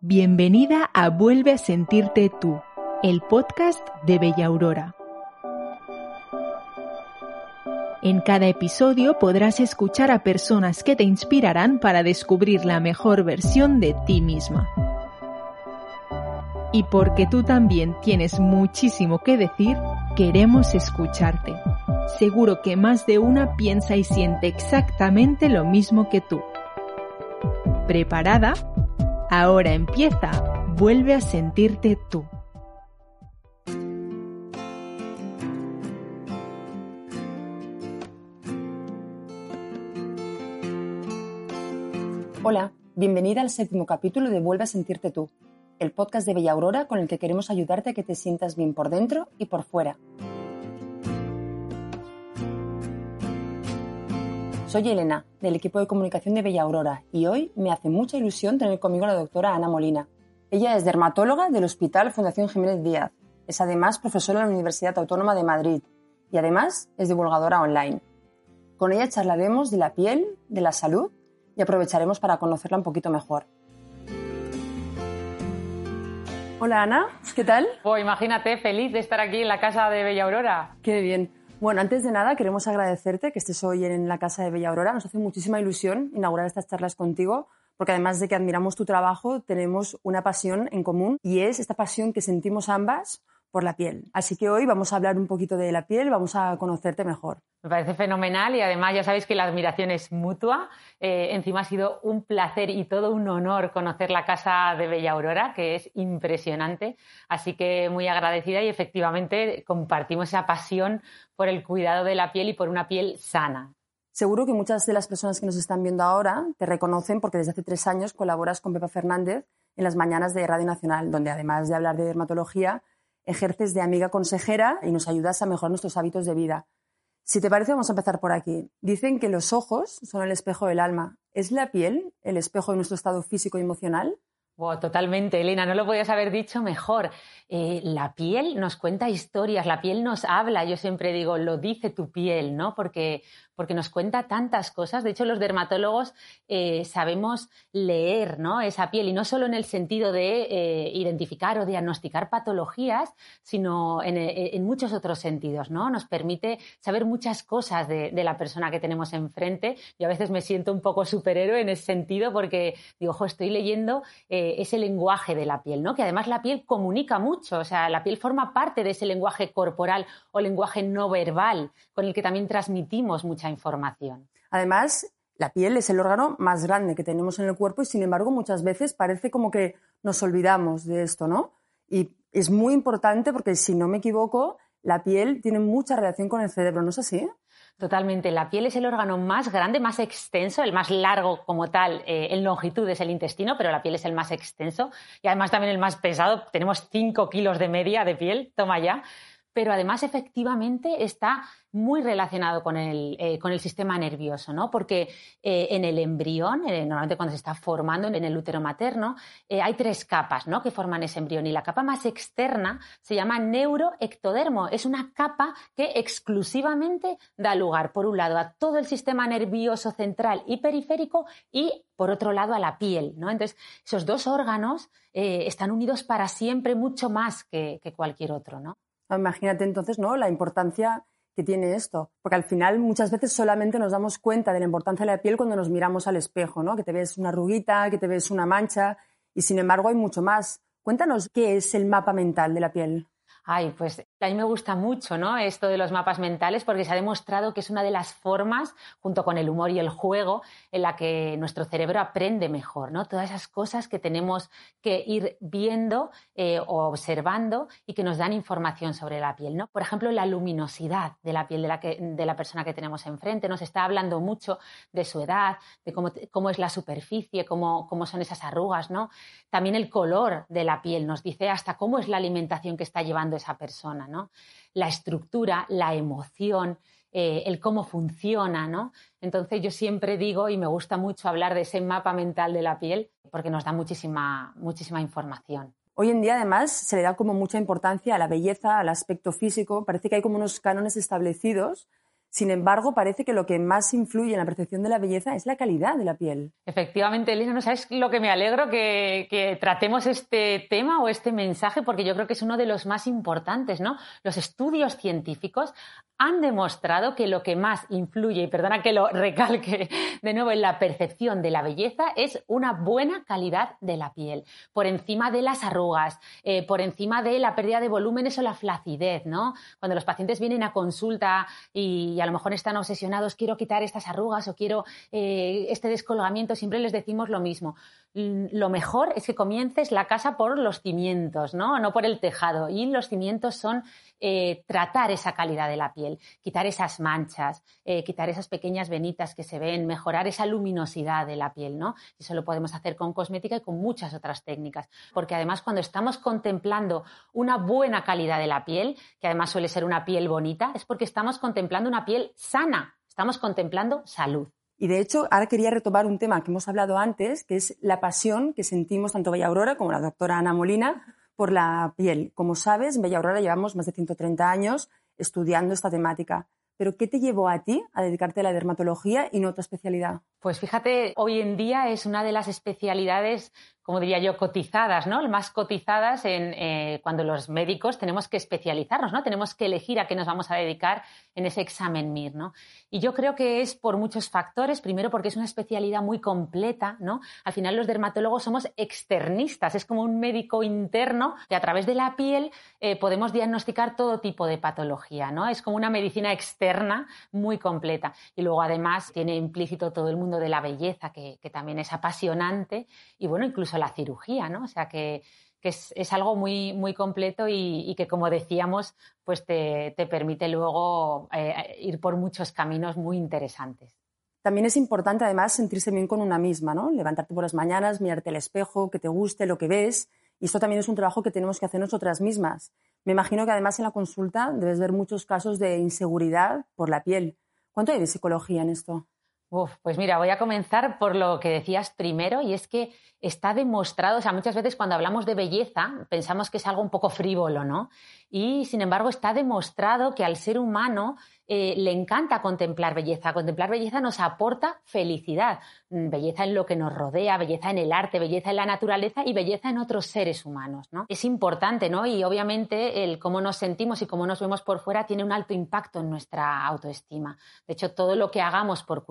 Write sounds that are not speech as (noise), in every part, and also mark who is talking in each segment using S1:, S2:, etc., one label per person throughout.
S1: Bienvenida a Vuelve a sentirte tú, el podcast de Bella Aurora. En cada episodio podrás escuchar a personas que te inspirarán para descubrir la mejor versión de ti misma. Y porque tú también tienes muchísimo que decir, queremos escucharte. Seguro que más de una piensa y siente exactamente lo mismo que tú. ¿Preparada? Ahora empieza. Vuelve a sentirte tú.
S2: Hola, bienvenida al séptimo capítulo de Vuelve a sentirte tú, el podcast de Bella Aurora con el que queremos ayudarte a que te sientas bien por dentro y por fuera. Soy Elena, del equipo de comunicación de Bella Aurora, y hoy me hace mucha ilusión tener conmigo a la doctora Ana Molina. Ella es dermatóloga del Hospital Fundación Jiménez Díaz. Es además profesora en la Universidad Autónoma de Madrid y además es divulgadora online. Con ella charlaremos de la piel, de la salud y aprovecharemos para conocerla un poquito mejor. Hola Ana, ¿qué tal?
S3: Pues imagínate, feliz de estar aquí en la casa de Bella Aurora.
S2: Qué bien. Bueno, antes de nada queremos agradecerte que estés hoy en la casa de Bella Aurora. Nos hace muchísima ilusión inaugurar estas charlas contigo porque además de que admiramos tu trabajo, tenemos una pasión en común y es esta pasión que sentimos ambas por la piel. Así que hoy vamos a hablar un poquito de la piel, vamos a conocerte mejor.
S3: Me parece fenomenal y además ya sabéis que la admiración es mutua. Eh, encima ha sido un placer y todo un honor conocer la casa de Bella Aurora, que es impresionante. Así que muy agradecida y efectivamente compartimos esa pasión por el cuidado de la piel y por una piel sana.
S2: Seguro que muchas de las personas que nos están viendo ahora te reconocen porque desde hace tres años colaboras con Pepa Fernández en las mañanas de Radio Nacional, donde además de hablar de dermatología, ejerces de amiga consejera y nos ayudas a mejorar nuestros hábitos de vida. Si te parece, vamos a empezar por aquí. Dicen que los ojos son el espejo del alma. ¿Es la piel el espejo de nuestro estado físico y emocional?
S3: totalmente, Elena, no lo podías haber dicho mejor. Eh, la piel nos cuenta historias, la piel nos habla, yo siempre digo, lo dice tu piel, ¿no? Porque, porque nos cuenta tantas cosas. De hecho, los dermatólogos eh, sabemos leer ¿no? esa piel y no solo en el sentido de eh, identificar o diagnosticar patologías, sino en, muchos otros sentidos, ¿no? Nos permite saber muchas cosas de, la persona que tenemos enfrente. Yo a veces me siento un poco superhéroe en ese sentido porque digo, ojo, estoy leyendo ese lenguaje de la piel, ¿no? Que además la piel comunica mucho, o sea, la piel forma parte de ese lenguaje corporal o lenguaje no verbal con el que también transmitimos mucha información.
S2: Además, la piel es el órgano más grande que tenemos en el cuerpo y sin embargo muchas veces parece como que nos olvidamos de esto, ¿no? Y es muy importante porque si no me equivoco, la piel tiene mucha relación con el cerebro, ¿no es así?
S3: Totalmente. La piel es el órgano más grande, más extenso, el más largo como tal eh, en longitud es el intestino, pero la piel es el más extenso y además también el más pesado. Tenemos 5 kilos de media de piel, toma ya pero además efectivamente está muy relacionado con el, eh, con el sistema nervioso, ¿no? Porque eh, en el embrión, eh, normalmente cuando se está formando en el útero materno, hay tres capas ¿no? que forman ese embrión y la capa más externa se llama neuroectodermo. Es una capa que exclusivamente da lugar, por un lado, a todo el sistema nervioso central y periférico y, por otro lado, a la piel, ¿no? Entonces, esos dos órganos están unidos para siempre mucho más que, que cualquier otro, ¿no?
S2: Imagínate entonces ¿no? la importancia que tiene esto, porque al final muchas veces solamente nos damos cuenta de la importancia de la piel cuando nos miramos al espejo, ¿no? que te ves una arruguita, que te ves una mancha, y sin embargo hay mucho más. Cuéntanos qué es el mapa mental de la piel.
S3: Ay, pues A mí me gusta mucho ¿no? esto de los mapas mentales porque se ha demostrado que es una de las formas, junto con el humor y el juego, en la que nuestro cerebro aprende mejor. ¿no? Todas esas cosas que tenemos que ir viendo eh, o observando y que nos dan información sobre la piel. ¿no? Por ejemplo, la luminosidad de la piel de la, persona que tenemos enfrente. Nos está hablando mucho de su edad, de cómo, cómo es la superficie, cómo, cómo son esas arrugas. ¿no? También el color de la piel nos dice hasta cómo es la alimentación que está llevando esa persona. La estructura, la emoción, eh, el cómo funciona, ¿no? Entonces yo siempre digo, y me gusta mucho hablar de ese mapa mental de la piel, porque nos da muchísima, muchísima información.
S2: Hoy en día, además, se le da como mucha importancia a la belleza, al aspecto físico. Parece que hay como unos cánones establecidos sin embargo, parece que lo que más influye en la percepción de la belleza es la calidad de la piel.
S3: Efectivamente, Elena, ¿no sabes lo que me alegro que, tratemos este tema o este mensaje? Porque yo creo que es uno de los más importantes, ¿no? Los estudios científicos han demostrado que lo que más influye, y perdona que lo recalque (laughs) de nuevo, en la percepción de la belleza es una buena calidad de la piel, por encima de las arrugas, eh, por encima de la pérdida de volúmenes o la flacidez, ¿no? Cuando los pacientes vienen a consulta y y a lo mejor están obsesionados, quiero quitar estas arrugas o quiero eh, este descolgamiento, siempre les decimos lo mismo. Lo mejor es que comiences la casa por los cimientos, ¿no? No por el tejado. Y los cimientos son eh, tratar esa calidad de la piel, quitar esas manchas, eh, quitar esas pequeñas venitas que se ven, mejorar esa luminosidad de la piel, ¿no? Eso lo podemos hacer con cosmética y con muchas otras técnicas. Porque además cuando estamos contemplando una buena calidad de la piel, que además suele ser una piel bonita, es porque estamos contemplando una piel sana, estamos contemplando salud.
S2: Y de hecho, ahora quería retomar un tema que hemos hablado antes, que es la pasión que sentimos tanto Bella Aurora como la doctora Ana Molina por la piel. Como sabes, en Bella Aurora llevamos más de 130 años estudiando esta temática. Pero ¿qué te llevó a ti a dedicarte a la dermatología y no a otra especialidad?
S3: Pues fíjate, hoy en día es una de las especialidades como diría yo, cotizadas, ¿no? Más cotizadas en, eh, cuando los médicos tenemos que especializarnos, ¿no? Tenemos que elegir a qué nos vamos a dedicar en ese examen MIR, ¿no? Y yo creo que es por muchos factores. Primero, porque es una especialidad muy completa, ¿no? Al final los dermatólogos somos externistas, es como un médico interno que a través de la piel eh, podemos diagnosticar todo tipo de patología, ¿no? Es como una medicina externa muy completa. Y luego, además, tiene implícito todo el mundo de la belleza, que, también es apasionante. Y bueno, incluso la cirugía, ¿no? O sea que, es, algo muy, muy completo y, que, como decíamos, pues te, permite luego eh, ir por muchos caminos muy interesantes.
S2: También es importante, además, sentirse bien con una misma, ¿no? Levantarte por las mañanas, mirarte al espejo, que te guste lo que ves. Y esto también es un trabajo que tenemos que hacer nosotras mismas. Me imagino que además en la consulta debes ver muchos casos de inseguridad por la piel. ¿Cuánto hay de psicología en esto?
S3: Pues mira, voy a comenzar por lo que decías primero y es que está demostrado, o sea, muchas veces cuando hablamos de belleza pensamos que es algo un poco frívolo, ¿no? Y sin embargo está demostrado que al ser humano eh, le encanta contemplar belleza. Contemplar belleza nos aporta felicidad, mm, belleza en lo que nos rodea, belleza en el arte, belleza en la naturaleza y belleza en otros seres humanos, ¿no? Es importante, ¿no? Y obviamente el cómo nos sentimos y cómo nos vemos por fuera tiene un alto impacto en nuestra autoestima. De hecho, todo lo que hagamos por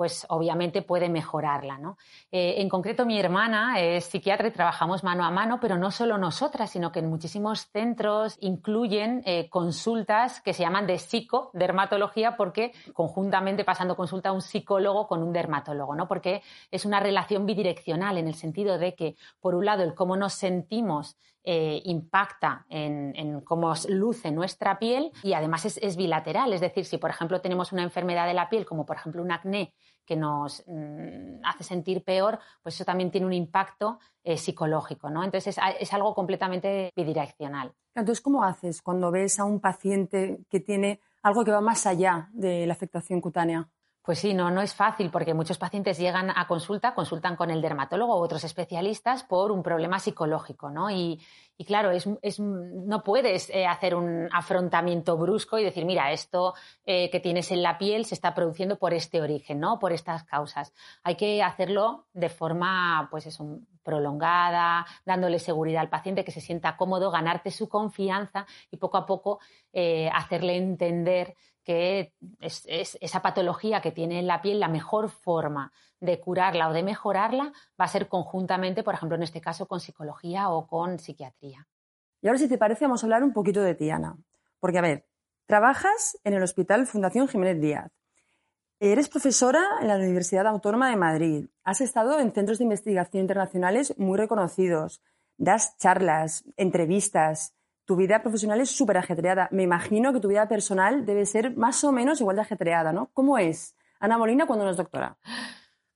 S3: pues obviamente puede mejorarla. ¿no? Eh, en concreto, mi hermana es psiquiatra y trabajamos mano a mano, pero no solo nosotras, sino que en muchísimos centros incluyen eh, consultas que se llaman de psicodermatología, porque conjuntamente pasando consulta un psicólogo con un dermatólogo, ¿no? porque es una relación bidireccional en el sentido de que, por un lado, el cómo nos sentimos eh, impacta en, cómo luce nuestra piel y además es, bilateral. Es decir, si por ejemplo tenemos una enfermedad de la piel, como por ejemplo un acné que nos mm, hace sentir peor, pues eso también tiene un impacto eh, psicológico. ¿no? Entonces es, algo completamente bidireccional.
S2: Entonces, ¿cómo haces cuando ves a un paciente que tiene algo que va más allá de la afectación cutánea?
S3: Pues sí, no, no es fácil porque muchos pacientes llegan a consulta, consultan con el dermatólogo u otros especialistas por un problema psicológico, ¿no? Y, claro, es, no puedes eh, hacer un afrontamiento brusco y decir, mira, esto eh, que tienes en la piel se está produciendo por este origen, ¿no? Por estas causas. Hay que hacerlo de forma, pues eso, prolongada, dándole seguridad al paciente, que se sienta cómodo, ganarte su confianza y poco a poco eh, hacerle entender que es, esa patología que tiene en la piel, la mejor forma de curarla o de mejorarla va a ser conjuntamente, por ejemplo, en este caso, con psicología o con psiquiatría.
S2: Y ahora, si te parece, vamos a hablar un poquito de ti, Ana. Porque, a ver, trabajas en el Hospital Fundación Jiménez Díaz. Eres profesora en la Universidad Autónoma de Madrid. Has estado en centros de investigación internacionales muy reconocidos. Das charlas, entrevistas. Tu vida profesional es súper ajetreada. Me imagino que tu vida personal debe ser más o menos igual de ajetreada, ¿no? ¿Cómo es Ana Molina cuando no es doctora?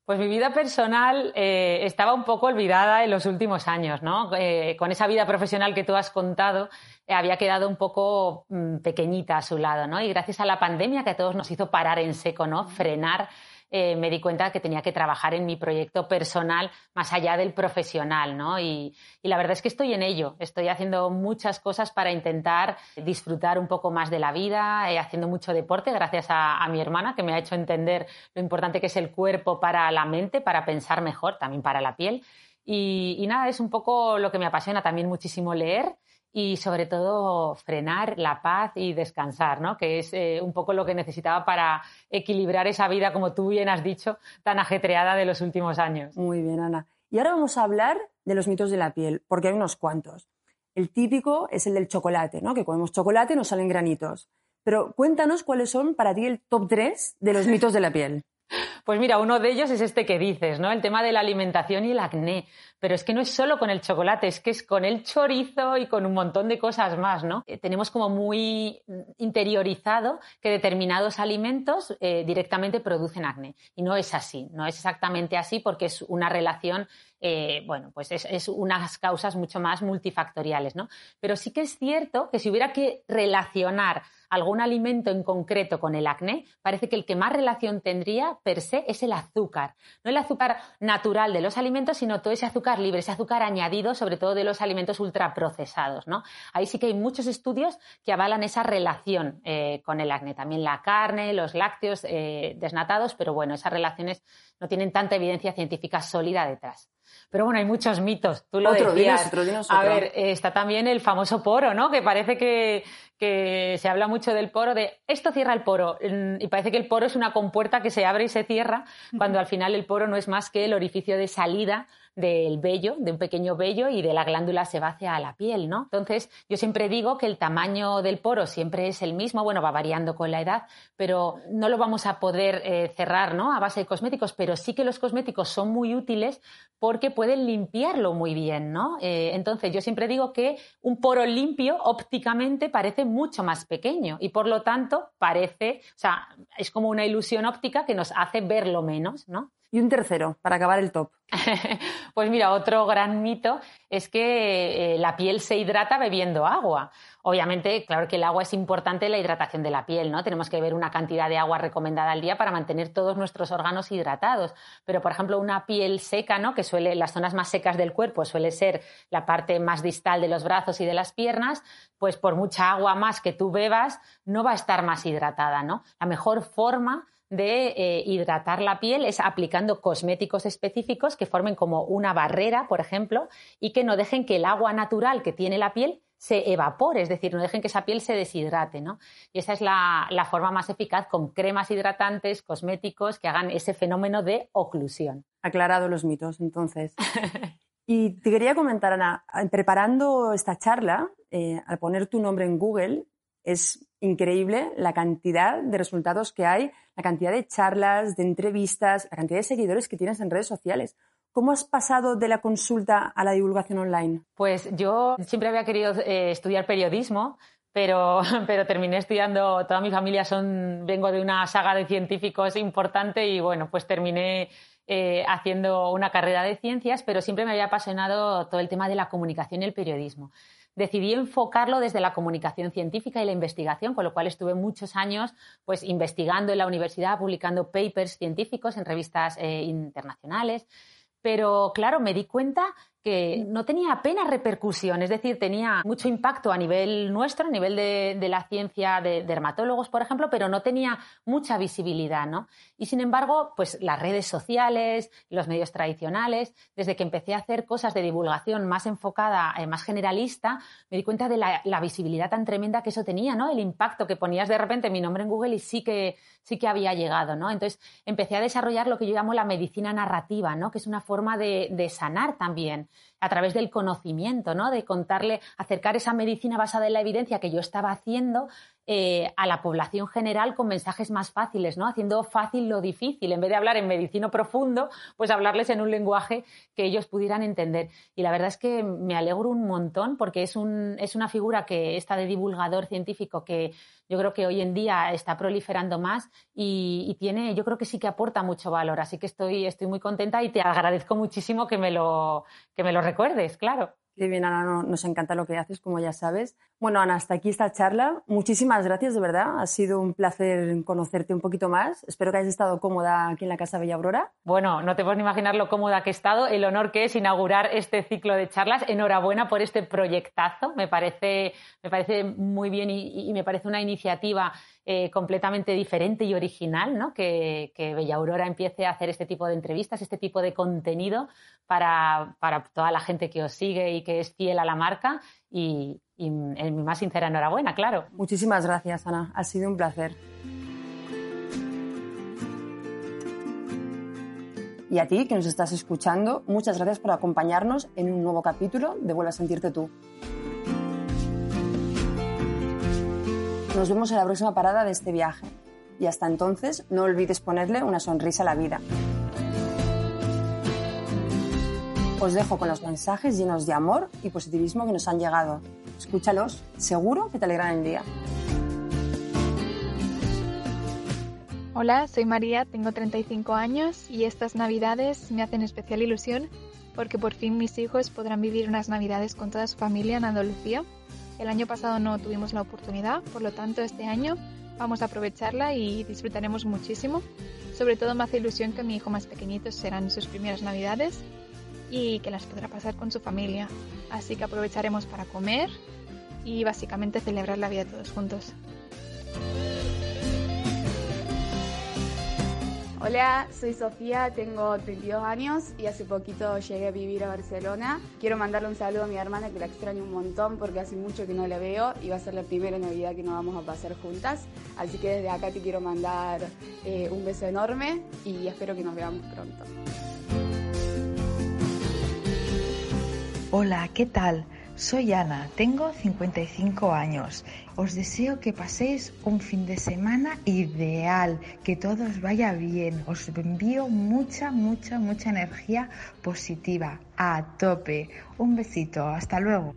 S3: Pues mi vida personal eh, estaba un poco olvidada en los últimos años, ¿no? Eh, con esa vida profesional que tú has contado, eh, había quedado un poco mm, pequeñita a su lado, ¿no? Y gracias a la pandemia que a todos nos hizo parar en seco, ¿no? Frenar eh, me di cuenta que tenía que trabajar en mi proyecto personal más allá del profesional, ¿no? Y, la verdad es que estoy en ello. Estoy haciendo muchas cosas para intentar disfrutar un poco más de la vida, eh, haciendo mucho deporte gracias a, mi hermana que me ha hecho entender lo importante que es el cuerpo para la mente, para pensar mejor, también para la piel. y, nada, es un poco lo que me apasiona también muchísimo leer y sobre todo frenar la paz y descansar, ¿no? que es eh, un poco lo que necesitaba para equilibrar esa vida, como tú bien has dicho, tan ajetreada de los últimos años.
S2: Muy bien, Ana. Y ahora vamos a hablar de los mitos de la piel, porque hay unos cuantos. El típico es el del chocolate, ¿no? que comemos chocolate y nos salen granitos. Pero cuéntanos cuáles son para ti el top 3 de los mitos de la piel. (laughs)
S3: Pues mira, uno de ellos es este que dices, ¿no? El tema de la alimentación y el acné. Pero es que no es solo con el chocolate, es que es con el chorizo y con un montón de cosas más, ¿no? Eh, tenemos como muy interiorizado que determinados alimentos eh, directamente producen acné. Y no es así, no es exactamente así porque es una relación eh, bueno, pues es, es, unas causas mucho más multifactoriales, ¿no? Pero sí que es cierto que si hubiera que relacionar algún alimento en concreto con el acné, parece que el que más relación tendría per se es el azúcar. No el azúcar natural de los alimentos, sino todo ese azúcar libre, ese azúcar añadido, sobre todo de los alimentos ultraprocesados. ¿no? Ahí sí que hay muchos estudios que avalan esa relación eh, con el acné. También la carne, los lácteos eh, desnatados, pero bueno, esas relaciones no tienen tanta evidencia científica sólida detrás. Pero bueno, hay muchos mitos. Tú lo decías. A ver, está también el famoso poro, ¿no? Que parece que, que se habla mucho del poro, de esto cierra el poro. Mm, y parece que el poro es una compuerta que se abre y se cierra, cuando al final el poro no es más que el orificio de salida del vello, de un pequeño vello y de la glándula sebácea a la piel, ¿no? Entonces, yo siempre digo que el tamaño del poro siempre es el mismo, bueno, va variando con la edad, pero no lo vamos a poder eh, cerrar, ¿no? A base de cosméticos, pero sí que los cosméticos son muy útiles porque pueden limpiarlo muy bien, ¿no? Eh, entonces, yo siempre digo que un poro limpio ópticamente parece mucho más pequeño y por lo tanto parece, o sea, es como una ilusión óptica que nos hace verlo menos, ¿no?
S2: Y un tercero, para acabar el top. (laughs)
S3: pues mira, otro gran mito es que eh, la piel se hidrata bebiendo agua. Obviamente, claro que el agua es importante en la hidratación de la piel, ¿no? Tenemos que beber una cantidad de agua recomendada al día para mantener todos nuestros órganos hidratados. Pero, por ejemplo, una piel seca, ¿no? Que suele, las zonas más secas del cuerpo suele ser la parte más distal de los brazos y de las piernas, pues por mucha agua más que tú bebas, no va a estar más hidratada, ¿no? La mejor forma de eh, hidratar la piel es aplicando cosméticos específicos que formen como una barrera, por ejemplo, y que no dejen que el agua natural que tiene la piel se evapore, es decir, no dejen que esa piel se deshidrate, ¿no? Y esa es la, forma más eficaz con cremas hidratantes, cosméticos que hagan ese fenómeno de oclusión.
S2: Aclarado los mitos, entonces. (laughs) y te quería comentar, Ana, preparando esta charla, eh, al poner tu nombre en Google, es increíble la cantidad de resultados que hay, la cantidad de charlas, de entrevistas, la cantidad de seguidores que tienes en redes sociales. ¿Cómo has pasado de la consulta a la divulgación online?
S3: Pues yo siempre había querido eh, estudiar periodismo, pero, (laughs) pero, terminé estudiando, toda mi familia son, vengo de una saga de científicos importante y bueno, pues terminé eh, haciendo una carrera de ciencias, pero siempre me había apasionado todo el tema de la comunicación y el periodismo decidí enfocarlo desde la comunicación científica y la investigación, con lo cual estuve muchos años pues, investigando en la universidad, publicando papers científicos en revistas eh, internacionales. Pero claro, me di cuenta que no tenía apenas repercusión, es decir, tenía mucho impacto a nivel nuestro, a nivel de, la ciencia de dermatólogos, por ejemplo, pero no tenía mucha visibilidad, ¿no? Y sin embargo, pues las redes sociales, los medios tradicionales, desde que empecé a hacer cosas de divulgación más enfocada, eh, más generalista, me di cuenta de la, visibilidad tan tremenda que eso tenía, ¿no? El impacto que ponías de repente mi nombre en Google y sí que, sí que había llegado, ¿no? Entonces empecé a desarrollar lo que yo llamo la medicina narrativa, ¿no? Que es una forma de, de sanar también a través del conocimiento, ¿no? De contarle, acercar esa medicina basada en la evidencia que yo estaba haciendo eh, a la población general con mensajes más fáciles, ¿no? Haciendo fácil lo difícil. En vez de hablar en medicino profundo, pues hablarles en un lenguaje que ellos pudieran entender. Y la verdad es que me alegro un montón porque es, un, es una figura que está de divulgador científico que yo creo que hoy en día está proliferando más y, tiene, yo creo que sí que aporta mucho valor. Así que estoy, estoy muy contenta y te agradezco muchísimo que me lo, que me lo recuerdes, claro.
S2: Qué bien, Ana, nos encanta lo que haces, como ya sabes. Bueno, Ana, hasta aquí esta charla. Muchísimas gracias, de verdad. Ha sido un placer conocerte un poquito más. Espero que hayas estado cómoda aquí en la Casa Bella Aurora.
S3: Bueno, no te puedes ni imaginar lo cómoda que he estado, el honor que es inaugurar este ciclo de charlas. Enhorabuena por este proyectazo. Me parece, me parece muy bien y, me parece una iniciativa eh, completamente diferente y original, ¿no? Que, que, Bella Aurora empiece a hacer este tipo de entrevistas, este tipo de contenido para, para toda la gente que os sigue y que es fiel a la marca y, en mi más sincera enhorabuena, claro.
S2: Muchísimas gracias, Ana. Ha sido un placer. Y a ti que nos estás escuchando, muchas gracias por acompañarnos en un nuevo capítulo de Vuelve a sentirte tú. Nos vemos en la próxima parada de este viaje. Y hasta entonces, no olvides ponerle una sonrisa a la vida. Os dejo con los mensajes llenos de amor y positivismo que nos han llegado. Escúchalos, seguro que te alegran el día.
S4: Hola, soy María, tengo 35 años y estas navidades me hacen especial ilusión porque por fin mis hijos podrán vivir unas navidades con toda su familia en Andalucía. El año pasado no tuvimos la oportunidad, por lo tanto este año vamos a aprovecharla y disfrutaremos muchísimo. Sobre todo me hace ilusión que mi hijo más pequeñito serán sus primeras navidades y que las podrá pasar con su familia. Así que aprovecharemos para comer y básicamente celebrar la vida todos juntos.
S5: Hola, soy Sofía, tengo 32 años y hace poquito llegué a vivir a Barcelona. Quiero mandarle un saludo a mi hermana que la extraño un montón porque hace mucho que no la veo y va a ser la primera Navidad que nos vamos a pasar juntas. Así que desde acá te quiero mandar eh, un beso enorme y espero que nos veamos pronto.
S6: Hola, ¿qué tal? Soy Ana, tengo 55 años. Os deseo que paséis un fin de semana ideal, que todo os vaya bien. Os envío mucha, mucha, mucha energía positiva a tope. Un besito, hasta luego.